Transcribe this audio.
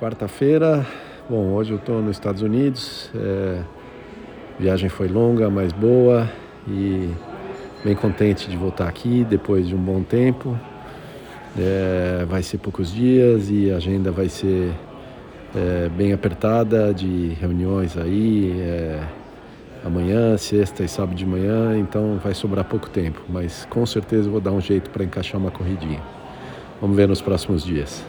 Quarta-feira, bom, hoje eu estou nos Estados Unidos. É, viagem foi longa, mas boa e bem contente de voltar aqui depois de um bom tempo. É, vai ser poucos dias e a agenda vai ser é, bem apertada de reuniões aí. É, amanhã, sexta e sábado de manhã, então vai sobrar pouco tempo, mas com certeza vou dar um jeito para encaixar uma corridinha. Vamos ver nos próximos dias.